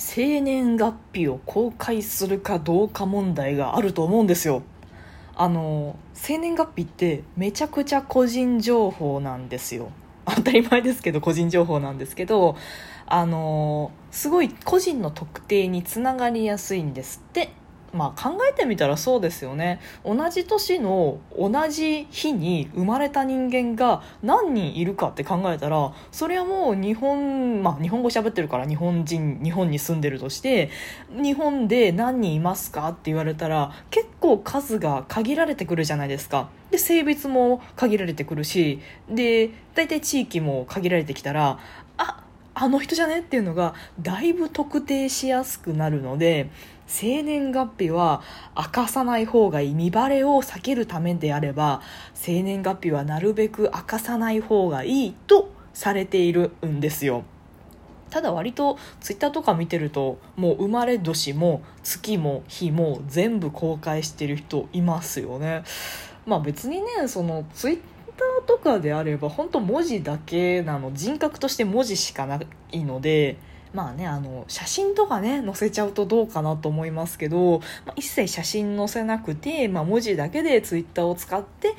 生年月日を公開するかどうか問題があると思うんですよ。あの生年月日ってめちゃくちゃ個人情報なんですよ。当たり前ですけど個人情報なんですけどあのすごい個人の特定につながりやすいんですって。まあ、考えてみたらそうですよね同じ年の同じ日に生まれた人間が何人いるかって考えたらそれはもう日本、まあ、日本語喋ってるから日本人日本に住んでるとして日本で何人いますかって言われたら結構数が限られてくるじゃないですか。で性別も限られてくるしで大体地域も限られてきたらああの人じゃねっていうのがだいぶ特定しやすくなるので生年月日は明かさない方がいい見バレを避けるためであれば生年月日はなるべく明かさない方がいいとされているんですよ。ただ割とツイッターとか見てるともう生まれ年も月も日も全部公開してる人いますよね。まあ別にねそのツイッターとかであれば本当文字だけなの人格として文字しかないのでまあね、あの写真とかね載せちゃうとどうかなと思いますけど、まあ、一切写真載せなくて、まあ、文字だけでツイッターを使って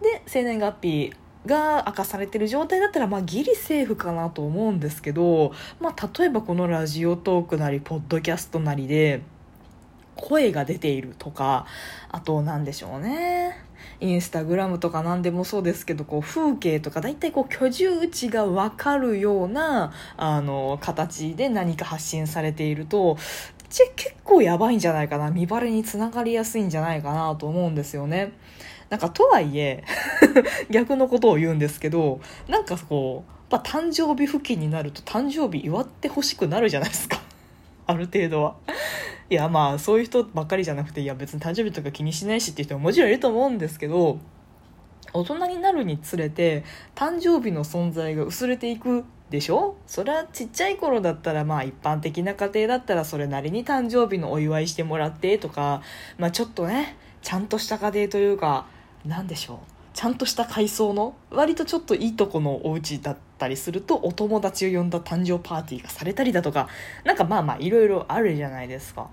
で生年月日が明かされてる状態だったら、まあ、ギリセーフかなと思うんですけど、まあ、例えばこのラジオトークなりポッドキャストなりで声が出ているとかあと何でしょうね。インスタグラムとか何でもそうですけどこう風景とか大体こう居住地が分かるようなあの形で何か発信されていると結構やばいんじゃないかな見バレにつながりやすいんじゃないかなと思うんですよね。なんかとはいえ 逆のことを言うんですけどなんかこうやっぱ誕生日付近になると誕生日祝ってほしくなるじゃないですかある程度は。いやまあそういう人ばっかりじゃなくていや別に誕生日とか気にしないしっていう人ももちろんいると思うんですけど大人になるにつれて誕生日の存在が薄れていくでしょ？それはちっちゃい頃だったらまあ一般的な家庭だったらそれなりに誕生日のお祝いしてもらってとか、まあ、ちょっとねちゃんとした家庭というか何でしょう？ちゃんとした階層の割とちょっといいとこのお家だったりするとお友達を呼んだ誕生パーティーがされたりだとかなんかまあまあいろいろあるじゃないですか。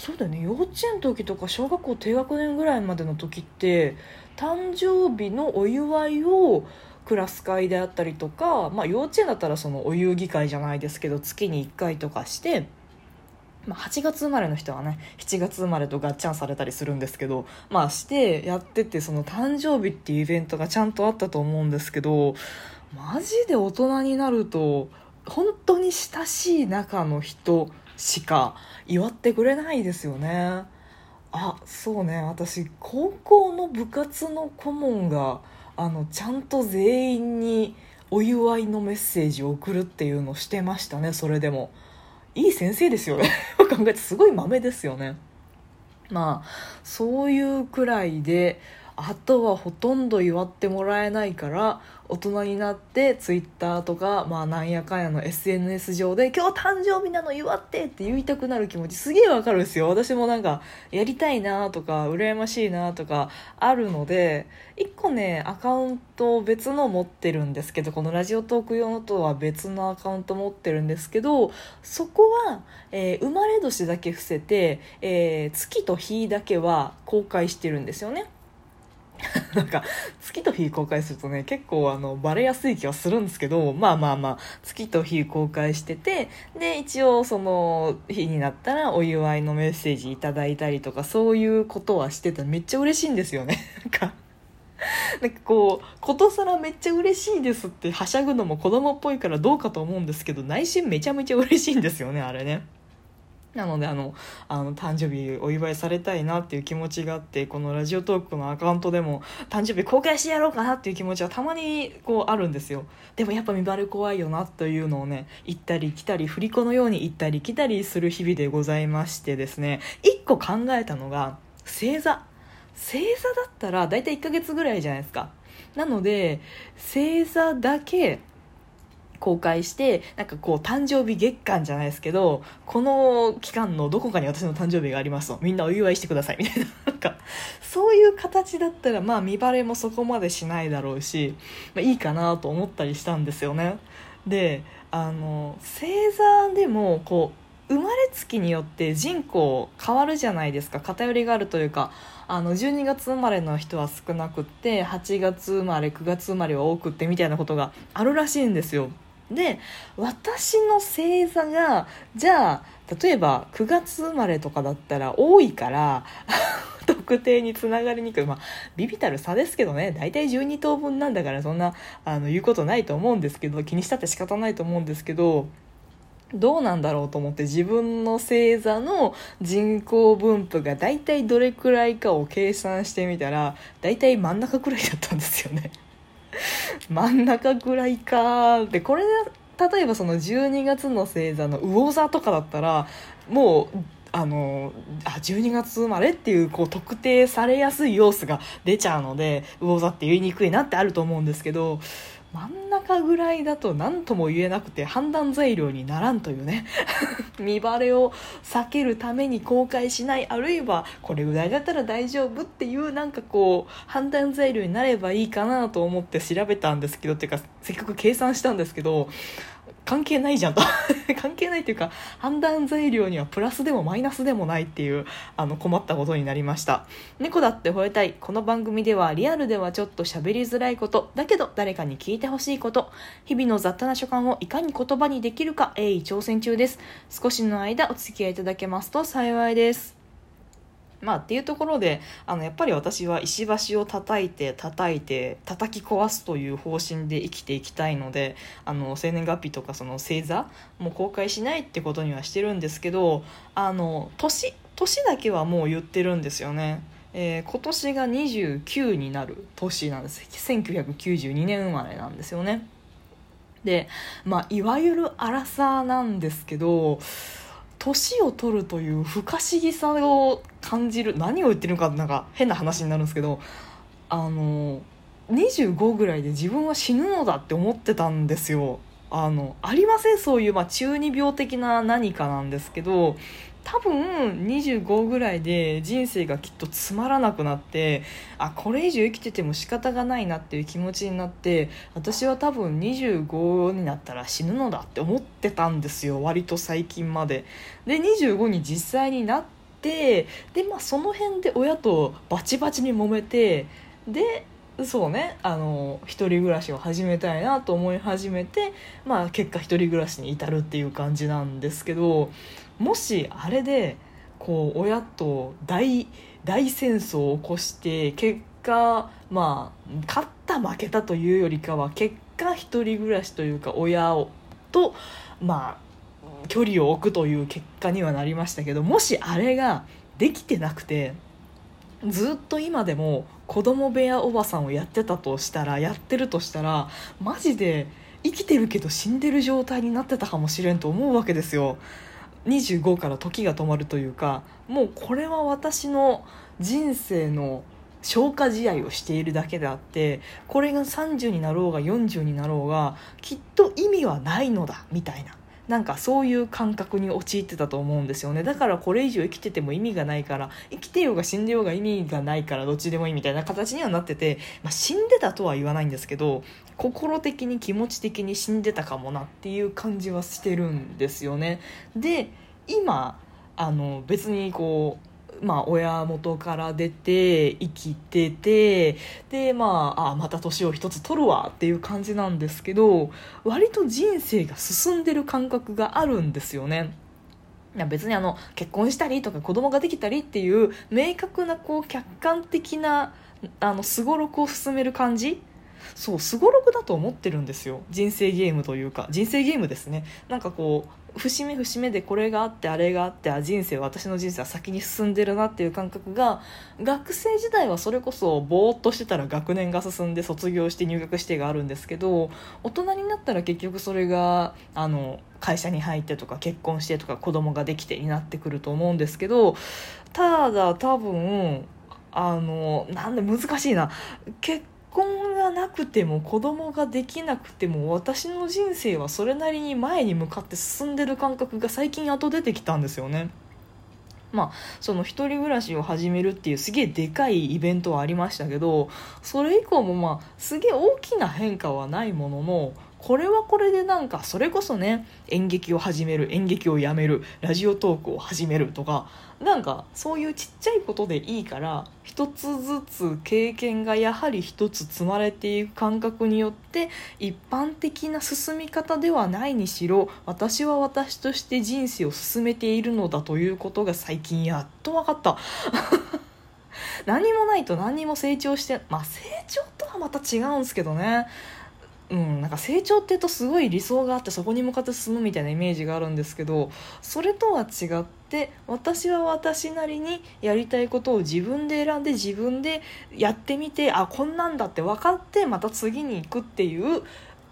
そうだよね。幼稚園の時とか小学校低学年ぐらいまでの時って誕生日のお祝いをクラス会であったりとか、まあ、幼稚園だったらそのお遊戯会じゃないですけど月に1回とかしてまあ、8月生まれの人はね7月生まれとガッチャンされたりするんですけどまあしてやっててその誕生日っていうイベントがちゃんとあったと思うんですけどマジで大人になると本当に親しい仲の人しか祝ってくれないですよね。あそうね。私高校の部活の顧問があのちゃんと全員にお祝いのメッセージを送るっていうのをしてましたね。それでも。いい先生ですよね。考えてすごい豆ですよね。まあそういうくらいであとはほとんど祝ってもらえないから大人になってツイッターとか、まあ、なんやかんやの SNS 上で「今日誕生日なの祝って!」って言いたくなる気持ちすげえわかるんですよ私もなんかやりたいなとか羨ましいなとかあるので1個ねアカウント別の持ってるんですけどこのラジオトーク用のとは別のアカウント持ってるんですけどそこは、えー、生まれ年だけ伏せて、えー、月と日だけは公開してるんですよね。なんか月と日公開するとね結構あのバレやすい気はするんですけどまあまあまあ月と日公開しててで一応その日になったらお祝いのメッセージいただいたりとかそういうことはしてためっちゃ嬉しいんですよね なんかなんかこうことさらめっちゃ嬉しいですってはしゃぐのも子供っぽいからどうかと思うんですけど内心めちゃめちゃ嬉しいんですよねあれね。なのであのあの誕生日お祝いされたいなっていう気持ちがあってこのラジオトークのアカウントでも誕生日公開してやろうかなっていう気持ちはたまにこうあるんですよ。でもやっぱ見バレ怖いよなというのをね行ったり来たり振り子のように行ったり来たりする日々でございましてですね一個考えたのが星座。星座だったら大体1ヶ月ぐらいじゃないですか。なので星座だけ公開してなんかこう誕生日月間じゃないですけどこの期間のどこかに私の誕生日がありますと。みんなお祝いしてください。みたいな。なんかそういう形だったらまあ見バレもそこまでしないだろうし、まあ、いいかなと思ったりしたんですよね。であの星座でもこう生まれつきによって人口変わるじゃないですか。偏りがあるというかあの12月生まれの人は少なくって8月生まれ9月生まれは多くってみたいなことがあるらしいんですよ。で私の星座がじゃあ例えば9月生まれとかだったら多いから 特定につながりにくい。まあビビたる差ですけどね。大体12等分なんだからそんなあの言うことないと思うんですけど気にしたって仕方ないと思うんですけどどうなんだろうと思って自分の星座の人口分布が大体どれくらいかを計算してみたら大体真ん中くらいだったんですよね。真ん中ぐらいかでこれ例えばその12月の星座の魚座とかだったらもうあのあ12月生まれっていうこう特定されやすい要素が出ちゃうので魚座って言いにくいなってあると思うんですけど真ん中ぐらいだと何とも言えなくて判断材料にならんというね。見バレを避けるために公開しないあるいはこれぐらいだったら大丈夫っていうなんかこう判断材料になればいいかなと思って調べたんですけどっていうかせっかく計算したんですけど関係ないじゃんと。関係ないっていうか判断材料にはプラスでもマイナスでもないっていうあの困ったことになりました。猫だって吠えたい。この番組ではリアルではちょっと喋りづらいこと。だけど誰かに聞いてほしいこと。日々の雑多な所感をいかに言葉にできるか鋭意挑戦中です。少しの間お付き合いいただけますと幸いです。まあっていうところであのやっぱり私は石橋を叩いて叩いて叩き壊すという方針で生きていきたいのであの生年月日とかその星座も公開しないってことにはしてるんですけどあの年年だけはもう言ってるんですよね。えー、今年が29になる年なんです1992年生まれなんですよねでまあいわゆる荒さなんですけど年を取るという不可思議さを感じる何を言ってるのかなんか変な話になるんですけどあの25ぐらいで自分は死ぬのだって思ってたんですよ。あのありませんそういう、まあ、中二病的な何かなんですけど多分25ぐらいで人生がきっとつまらなくなってあこれ以上生きてても仕方がないなっていう気持ちになって私は多分25になったら死ぬのだって思ってたんですよ割と最近まで。で25に実際になってで、まあ、その辺で親とバチバチに揉めてでそうね。あの一人暮らしを始めたいなと思い始めて、まあ、結果一人暮らしに至るっていう感じなんですけどもしあれでこう親と大大戦争を起こして結果まあ勝った負けたというよりかは結果一人暮らしというか親をとまあ距離を置くという結果にはなりましたけどもしあれができてなくてずっと今でも子供部屋おばさんをやってたとしたらやってるとしたらマジで生きてるけど死んでる状態になってたかもしれんと思うわけですよ。25から時が止まるというかもうこれは私の人生の消化試合をしているだけであってこれが30になろうが40になろうがきっと意味はないのだみたいな。なんかそういう感覚に陥ってたと思うんですよね。だからこれ以上生きてても意味がないから生きてようが死んでようが意味がないからどっちでもいいみたいな形にはなってて、まあ、死んでたとは言わないんですけど心的に気持ち的に死んでたかもなっていう感じはしてるんですよね。で今あの別にこうまあ、親元から出て生きててでまああまた年を一つ取るわっていう感じなんですけど割と人生が進んでる感覚があるんですよね。いや別にあの結婚したりとか子供ができたりっていう明確なこう客観的なあのすごろくを進める感じ。そうすごろくだと思ってるんですよ。人生ゲームというか。人生ゲームですね。なんかこう節目節目でこれがあってあれがあってあ人生私の人生は先に進んでるなっていう感覚が学生時代はそれこそぼーっとしてたら学年が進んで卒業して入学してがあるんですけど大人になったら結局それがあの会社に入ってとか結婚してとか子供ができてになってくると思うんですけどただ多分あのなんで難しいな。結婚がなくても子供ができなくても私の人生はそれなりに前に向かって進んでる感覚が最近後出てきたんですよね。まあ、その一人暮らしを始めるっていうすげえでかいイベントはありましたけどそれ以降もまあすげえ大きな変化はないもののこれはこれでなんかそれこそね演劇を始める演劇をやめるラジオトークを始めるとかなんかそういうちっちゃいことでいいから一つずつ経験がやはり一つ積まれていく感覚によって一般的な進み方ではないにしろ私は私として人生を進めているのだということが最近やっと分かった。何もないと何も成長してまあ成長とはまた違うんですけどね。うん、なんか成長っていうとすごい理想があってそこに向かって進むみたいなイメージがあるんですけどそれとは違って私は私なりにやりたいことを自分で選んで自分でやってみてあこんなんだって分かってまた次に行くっていう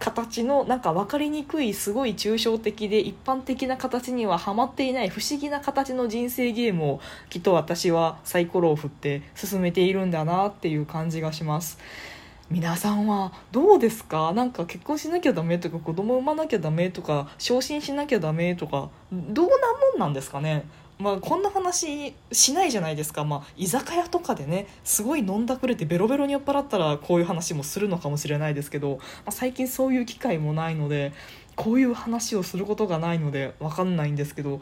形のなんか分かりにくいすごい抽象的で一般的な形にははまっていない不思議な形の人生ゲームをきっと私はサイコロを振って進めているんだなっていう感じがします。皆さんはどうですか？なんか結婚しなきゃダメとか子供産まなきゃダメとか昇進しなきゃダメとかどうなもんなんですかね？まあ、こんな話しないじゃないですか、まあ、居酒屋とかでねすごい飲んだくれてベロベロに酔っ払ったらこういう話もするのかもしれないですけど、まあ、最近そういう機会もないのでこういう話をすることがないので分かんないんですけど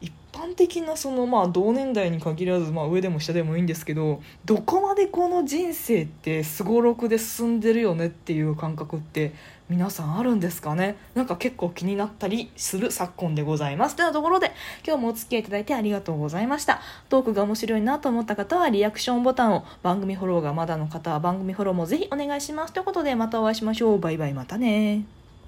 一般的なそのまあ同年代に限らずまあ上でも下でもいいんですけどどこまでこの人生ってすごろくで進んでるよねっていう感覚って皆さんあるんですかね？なんか結構気になったりする昨今でございます。というところで今日もお付き合いいただいてありがとうございました。トークが面白いなと思った方はリアクションボタンを番組フォローがまだの方は番組フォローもぜひお願いします。ということでまたお会いしましょう。バイバイまたね